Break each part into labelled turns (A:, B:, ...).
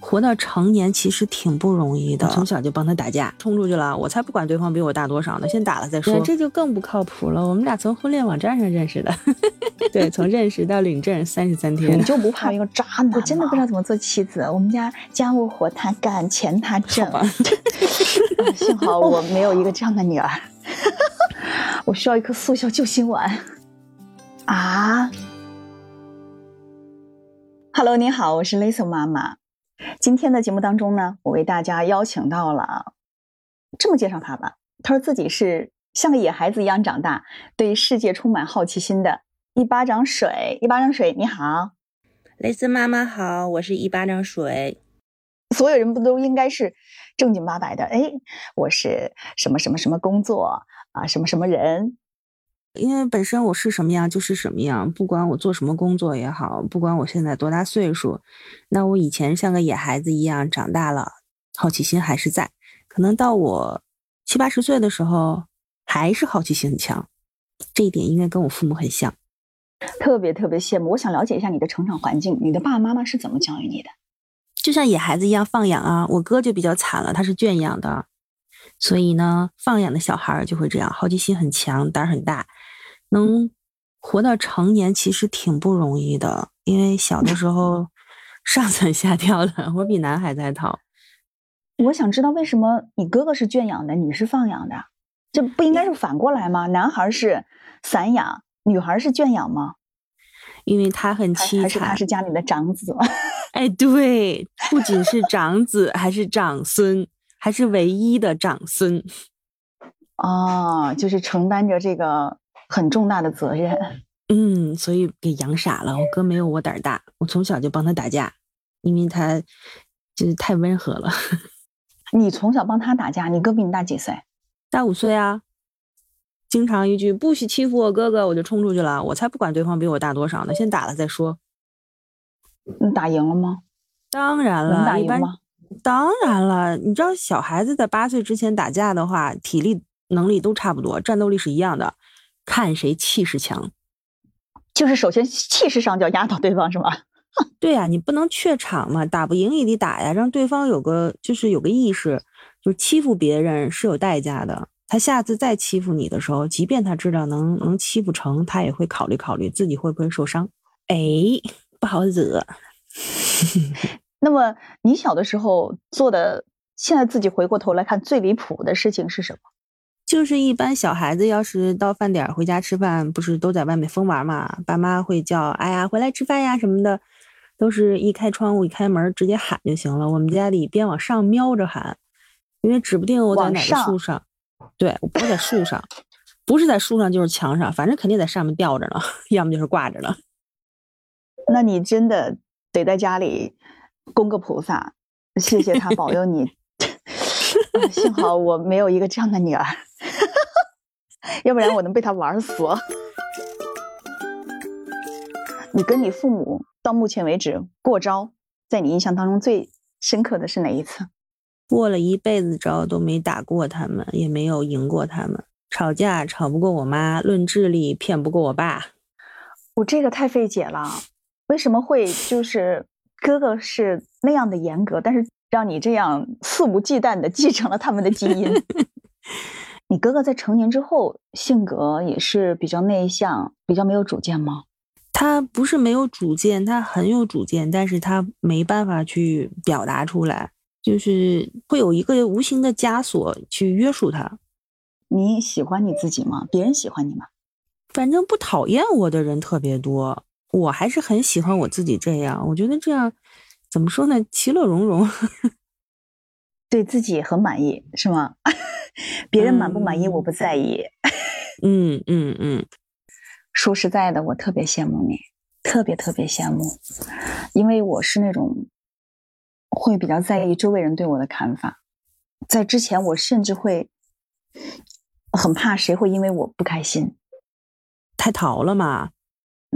A: 活到成年其实挺不容易的，从小就帮他打架，冲出去了，我才不管对方比我大多少呢，先打了再说。这就更不靠谱了。我们俩从婚恋网站上认识的，对，从认识到领证三十三天。
B: 你就不怕一个渣男？我真的不知道怎么做妻子。我们家家务活他干，钱他挣。幸好我没有一个这样的女儿。我需要一颗速效救心丸。啊，Hello，你好，我是 Lisa 妈妈。今天的节目当中呢，我为大家邀请到了，这么介绍他吧，他说自己是像个野孩子一样长大，对世界充满好奇心的。一巴掌水，一巴掌水，你好，
A: 蕾丝妈妈好，我是一巴掌水。
B: 所有人不都应该是正经八百的？哎，我是什么什么什么工作啊，什么什么人？
A: 因为本身我是什么样就是什么样，不管我做什么工作也好，不管我现在多大岁数，那我以前像个野孩子一样长大了，好奇心还是在。可能到我七八十岁的时候，还是好奇心很强。这一点应该跟我父母很像，
B: 特别特别羡慕。我想了解一下你的成长环境，你的爸爸妈妈是怎么教育你的？
A: 就像野孩子一样放养啊。我哥就比较惨了，他是圈养的，所以呢，放养的小孩就会这样，好奇心很强，胆儿很大。能活到成年其实挺不容易的，因为小的时候 上蹿下跳的，我比男孩子还淘。
B: 我想知道为什么你哥哥是圈养的，你是放养的，这不应该是反过来吗？男孩是散养，女孩是圈养吗？
A: 因为他很凄惨，
B: 还是他是家里的长子？
A: 哎，对，不仅是长子，还是长孙，还是唯一的长孙。
B: 哦，就是承担着这个。很重大的责任，
A: 嗯，所以给养傻了。我哥没有我胆儿大，我从小就帮他打架，因为他就是太温和了。
B: 你从小帮他打架，你哥比你大几岁？
A: 大五岁啊。经常一句不许欺负我哥哥，我就冲出去了。我才不管对方比我大多少呢，先打了再说。
B: 你打赢了吗？
A: 当然了，
B: 打赢吗？
A: 当然了，你知道小孩子在八岁之前打架的话，体力能力都差不多，战斗力是一样的。看谁气势强，
B: 就是首先气势上就要压倒对方，是吗？
A: 对呀，你不能怯场嘛，打不赢也得打呀，让对方有个就是有个意识，就是欺负别人是有代价的。他下次再欺负你的时候，即便他知道能能欺负成，他也会考虑考虑自己会不会受伤。哎，不好惹。
B: 那么你小的时候做的，现在自己回过头来看最离谱的事情是什么？
A: 就是一般小孩子要是到饭点回家吃饭，不是都在外面疯玩嘛？爸妈会叫，哎呀，回来吃饭呀什么的，都是一开窗户一开门直接喊就行了。我们家里边往上瞄着喊，因为指不定我在哪个树上。对，我不在树上，不是在树上就是墙上，反正肯定在上面吊着呢，要么就是挂着呢。
B: 那你真的得在家里供个菩萨，谢谢他保佑你。幸好我没有一个这样的女儿。要不然我能被他玩死。你跟你父母到目前为止过招，在你印象当中最深刻的是哪一次？
A: 过了一辈子招都没打过他们，也没有赢过他们。吵架吵不过我妈，论智力骗不过我爸。
B: 我这个太费解了，为什么会就是哥哥是那样的严格，但是让你这样肆无忌惮的继承了他们的基因？你哥哥在成年之后性格也是比较内向，比较没有主见吗？
A: 他不是没有主见，他很有主见，但是他没办法去表达出来，就是会有一个无形的枷锁去约束他。
B: 你喜欢你自己吗？别人喜欢你吗？
A: 反正不讨厌我的人特别多，我还是很喜欢我自己这样。我觉得这样怎么说呢？其乐融融，
B: 对自己很满意，是吗？别人满不满意我不在意，
A: 嗯嗯嗯。
B: 说实在的，我特别羡慕你，特别特别羡慕，因为我是那种会比较在意周围人对我的看法。在之前，我甚至会很怕谁会因为我不开心，
A: 太淘了嘛。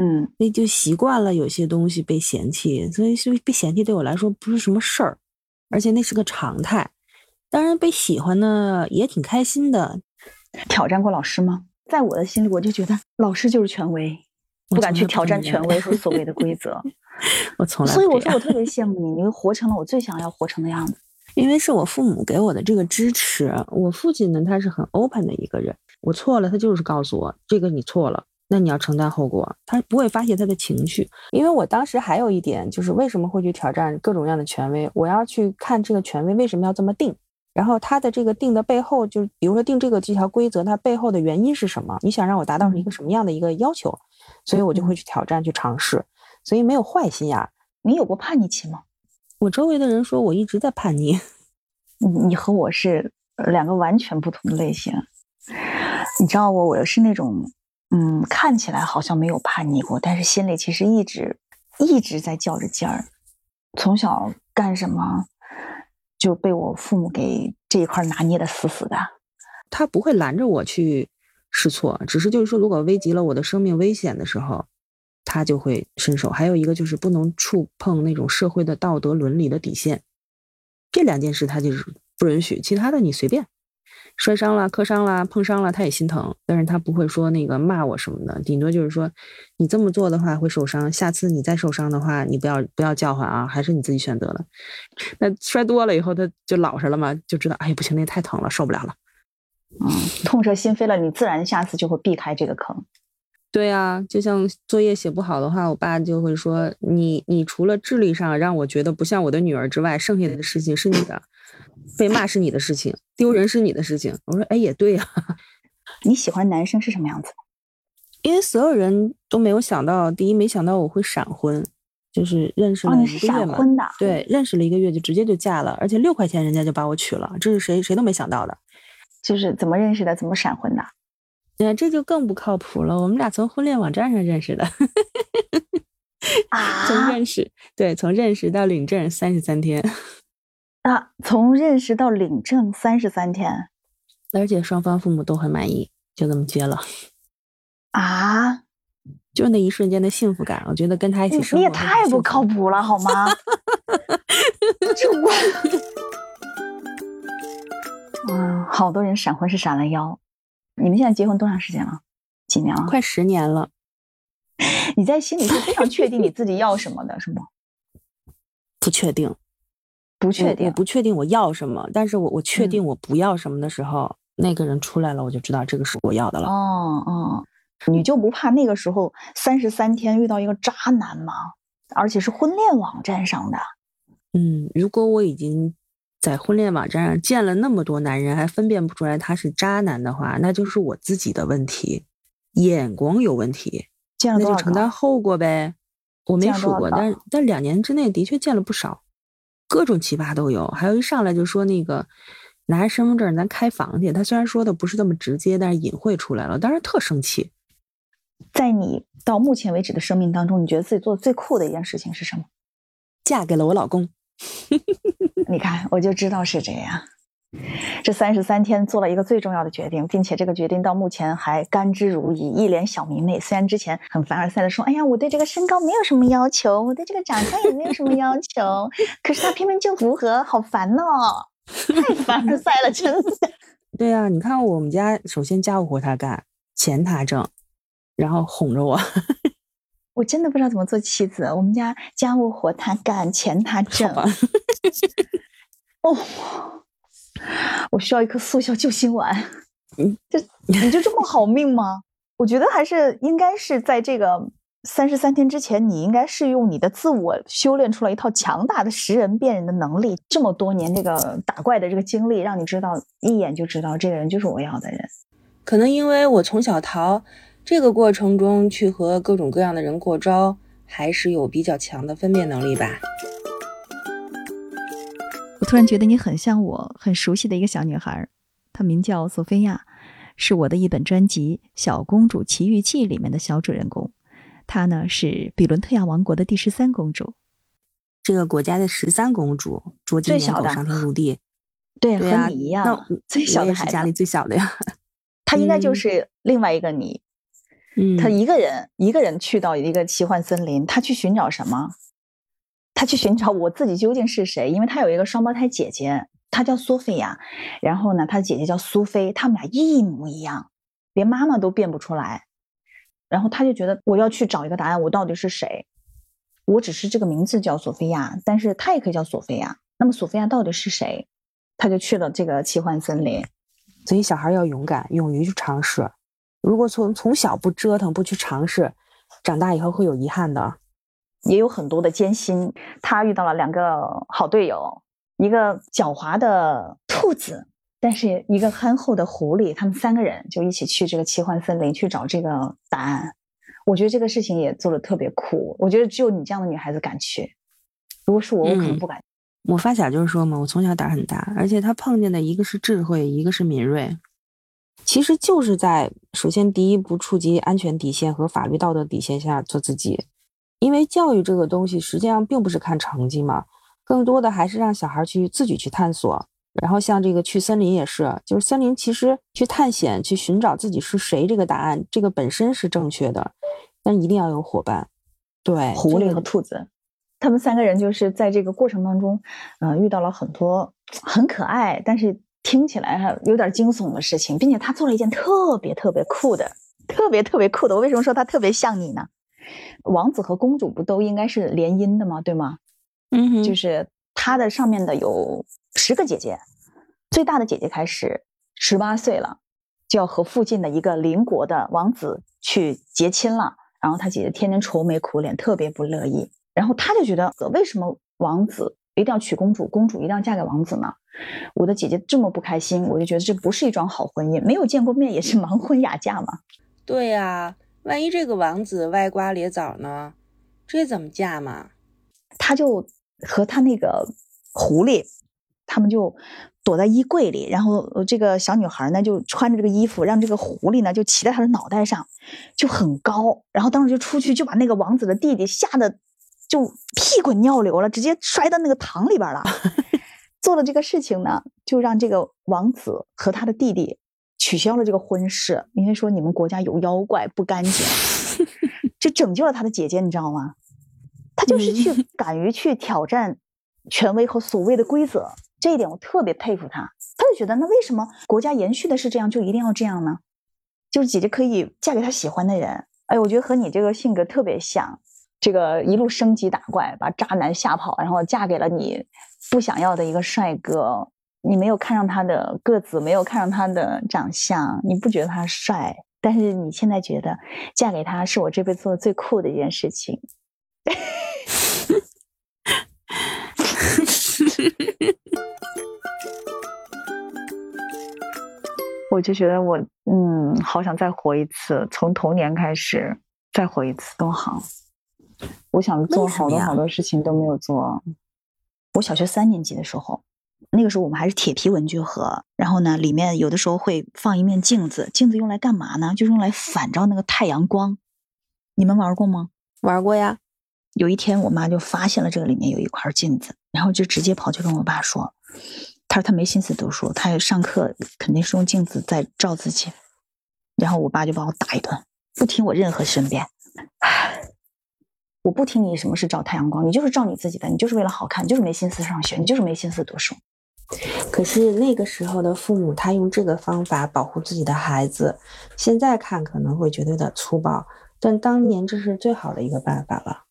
B: 嗯，
A: 那就习惯了有些东西被嫌弃，所以被嫌弃对我来说不是什么事儿，而且那是个常态。当然，被喜欢呢也挺开心的。
B: 挑战过老师吗？在我的心里，我就觉得老师就是权威，不敢去挑战权威和所谓的规则。
A: 我从来
B: 所以我说我特别羡慕你，你活成了我最想要活成的样子。
A: 因为是我父母给我的这个支持。我父亲呢，他是很 open 的一个人，我错了，他就是告诉我这个你错了，那你要承担后果，他不会发泄他的情绪。因为我当时还有一点就是为什么会去挑战各种各样的权威，我要去看这个权威为什么要这么定。然后他的这个定的背后，就是比如说定这个这条规则，它背后的原因是什么？你想让我达到一个什么样的一个要求？所以我就会去挑战，去尝试。所以没有坏心眼。
B: 你有过叛逆期吗？
A: 我周围的人说我一直在叛逆。
B: 你你和我是两个完全不同的类型。你知道我，我是那种，嗯，看起来好像没有叛逆过，但是心里其实一直一直在较着劲儿。从小干什么？就被我父母给这一块拿捏的死死的，
A: 他不会拦着我去试错，只是就是说，如果危及了我的生命危险的时候，他就会伸手。还有一个就是不能触碰那种社会的道德伦理的底线，这两件事他就是不允许，其他的你随便。摔伤了、磕伤了、碰伤了，他也心疼，但是他不会说那个骂我什么的，顶多就是说，你这么做的话会受伤，下次你再受伤的话，你不要不要叫唤啊，还是你自己选择的。那摔多了以后，他就老实了嘛，就知道，哎呀，不行，那太疼了，受不了了。
B: 嗯，痛彻心扉了，你自然下次就会避开这个坑。
A: 对啊，就像作业写不好的话，我爸就会说，你你除了智力上让我觉得不像我的女儿之外，剩下的事情是你的。被骂是你的事情，丢人是你的事情。我说，哎，也对呀。
B: 你喜欢男生是什么样子？
A: 因为所有人都没有想到，第一没想到我会闪婚，就是认识了一个月嘛。对，认识了一个月就直接就嫁了，而且六块钱人家就把我娶了，这是谁谁都没想到的。
B: 就是怎么认识的？怎么闪婚的？
A: 嗯，这就更不靠谱了。我们俩从婚恋网站上认识的。
B: 啊？
A: 从认识，对，从认识到领证三十三天。
B: 那从认识到领证三十三天，
A: 而且双方父母都很满意，就这么结了。
B: 啊，
A: 就那一瞬间的幸福感，我觉得跟他一起生活，
B: 你也太不靠谱了，好吗？这我，嗯，好多人闪婚是闪了腰。你们现在结婚多长时间了？几年了？
A: 快十年了。
B: 你在心里是非常确定你自己要什么的，是吗？
A: 不确定。
B: 不确定，
A: 我不确定我要什么，但是我我确定我不要什么的时候，那个人出来了，我就知道这个是我要的了。
B: 哦哦，你就不怕那个时候三十三天遇到一个渣男吗？而且是婚恋网站上的。
A: 嗯，如果我已经在婚恋网站上见了那么多男人，还分辨不出来他是渣男的话，那就是我自己的问题，眼光有问题，那就承担后果呗。我没数过，但但两年之内的确见了不少。各种奇葩都有，还有一上来就说那个拿着身份证咱开房去。他虽然说的不是这么直接，但是隐晦出来了，当时特生气。
B: 在你到目前为止的生命当中，你觉得自己做的最酷的一件事情是什么？
A: 嫁给了我老公。
B: 你看，我就知道是这样。这三十三天做了一个最重要的决定，并且这个决定到目前还甘之如饴，一脸小迷妹。虽然之前很凡尔赛的说：“哎呀，我对这个身高没有什么要求，我对这个长相也没有什么要求。”可是他偏偏就符合，好烦哦！太凡尔赛了，真的。
A: 对啊，你看我们家，首先家务活他干，钱他挣，然后哄着我。
B: 我真的不知道怎么做妻子。我们家家务活他干，钱他挣。哦。我需要一颗速效救心丸。嗯，这你就这么好命吗？我觉得还是应该是在这个三十三天之前，你应该是用你的自我修炼出来一套强大的识人辨人的能力。这么多年这个打怪的这个经历，让你知道一眼就知道这个人就是我要的人。
A: 可能因为我从小逃，这个过程中去和各种各样的人过招，还是有比较强的分辨能力吧。
C: 突然觉得你很像我很熟悉的一个小女孩，她名叫索菲亚，是我的一本专辑《小公主奇遇记》里面的小主人公。她呢是比伦特亚王国的第十三公主，
A: 这个国家的十三公主，捉襟见肘，上天入地。
B: 对，和你一样，最小的
A: 是家里最小的呀。
B: 她 应该就是另外一个你。
A: 嗯，
B: 她一个人一个人去到一个奇幻森林，她去寻找什么？他去寻找我自己究竟是谁，因为他有一个双胞胎姐姐，她叫苏菲亚，然后呢，他姐姐叫苏菲，他们俩一模一样，连妈妈都辨不出来。然后他就觉得我要去找一个答案，我到底是谁？我只是这个名字叫索菲亚，但是她也可以叫索菲亚。那么索菲亚到底是谁？他就去了这个奇幻森林。
A: 所以小孩要勇敢，勇于去尝试。如果从从小不折腾，不去尝试，长大以后会有遗憾的。
B: 也有很多的艰辛。他遇到了两个好队友，一个狡猾的兔子，但是一个憨厚的狐狸。他们三个人就一起去这个奇幻森林去找这个答案。我觉得这个事情也做的特别酷。我觉得只有你这样的女孩子敢去。如果是我，我可能不敢。
A: 我发小就是说嘛，我从小胆很大，而且他碰见的一个是智慧，一个是敏锐。其实就是在首先第一不触及安全底线和法律道德底线下做自己。因为教育这个东西实际上并不是看成绩嘛，更多的还是让小孩去自己去探索。然后像这个去森林也是，就是森林其实去探险、去寻找自己是谁这个答案，这个本身是正确的，但一定要有伙伴。对，
B: 狐狸和兔子，他们三个人就是在这个过程当中，嗯，遇到了很多很可爱，但是听起来有点惊悚的事情，并且他做了一件特别特别酷的、特别特别酷的。我为什么说他特别像你呢？王子和公主不都应该是联姻的吗？对吗？
A: 嗯，
B: 就是他的上面的有十个姐姐，最大的姐姐开始十八岁了，就要和附近的一个邻国的王子去结亲了。然后他姐姐天天愁眉苦脸，特别不乐意。然后他就觉得，为什么王子一定要娶公主，公主一定要嫁给王子呢？我的姐姐这么不开心，我就觉得这不是一桩好婚姻。没有见过面也是盲婚哑嫁嘛。
A: 对呀。万一这个王子歪瓜裂枣呢？这怎么嫁嘛？
B: 他就和他那个狐狸，他们就躲在衣柜里，然后这个小女孩呢就穿着这个衣服，让这个狐狸呢就骑在他的脑袋上，就很高，然后当时就出去就把那个王子的弟弟吓得就屁滚尿流了，直接摔到那个塘里边了。做了这个事情呢，就让这个王子和他的弟弟。取消了这个婚事，因为说你们国家有妖怪不干净，就拯救了他的姐姐，你知道吗？他就是去敢于去挑战权威和所谓的规则，这一点我特别佩服他。他就觉得，那为什么国家延续的是这样，就一定要这样呢？就是姐姐可以嫁给他喜欢的人。哎，我觉得和你这个性格特别像，这个一路升级打怪，把渣男吓跑，然后嫁给了你不想要的一个帅哥。你没有看上他的个子，没有看上他的长相，你不觉得他帅？但是你现在觉得嫁给他是我这辈子做的最酷的一件事情。我就觉得我嗯，好想再活一次，从童年开始再活一次都好。我想做好多好多事情都没有做。我小学三年级的时候。那个时候我们还是铁皮文具盒，然后呢，里面有的时候会放一面镜子，镜子用来干嘛呢？就是用来反照那个太阳光。你们玩过吗？
A: 玩过呀。
B: 有一天，我妈就发现了这个里面有一块镜子，然后就直接跑去跟我爸说：“他说他没心思读书，他上课肯定是用镜子在照自己。”然后我爸就把我打一顿，不听我任何申辩。我不听你什么是照太阳光，你就是照你自己的，你就是为了好看，你就是没心思上学，你就是没心思读书。
A: 可是那个时候的父母，他用这个方法保护自己的孩子，现在看可能会觉得有点粗暴，但当年这是最好的一个办法了。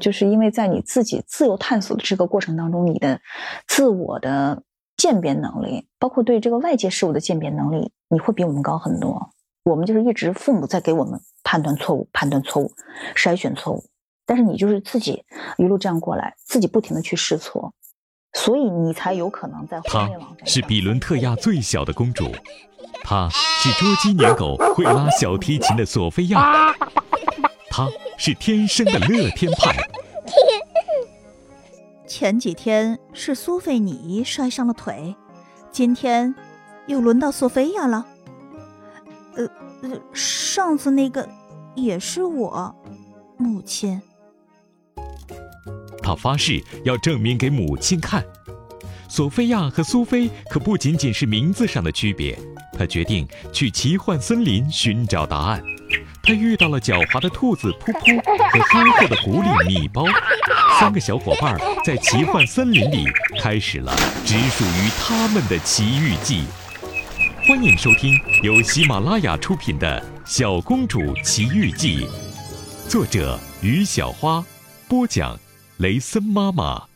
B: 就是因为在你自己自由探索的这个过程当中，你的自我的鉴别能力，包括对这个外界事物的鉴别能力，你会比我们高很多。我们就是一直父母在给我们判断错误、判断错误、筛选错误，但是你就是自己一路这样过来，自己不停的去试错。所以你才有可能在
D: 她是比伦特亚最小的公主，她是捉鸡 撵狗会拉小提琴的索菲亚，她是天生的乐天派。
C: 前几天是苏菲尼摔伤了腿，今天又轮到索菲亚了。呃呃，上次那个也是我，母亲。
D: 他发誓要证明给母亲看，索菲亚和苏菲可不仅仅是名字上的区别。他决定去奇幻森林寻找答案。他遇到了狡猾的兔子噗噗和憨厚的狐狸米包，三个小伙伴在奇幻森林里开始了只属于他们的奇遇记。欢迎收听由喜马拉雅出品的《小公主奇遇记》，作者于小花。播讲：雷森妈妈。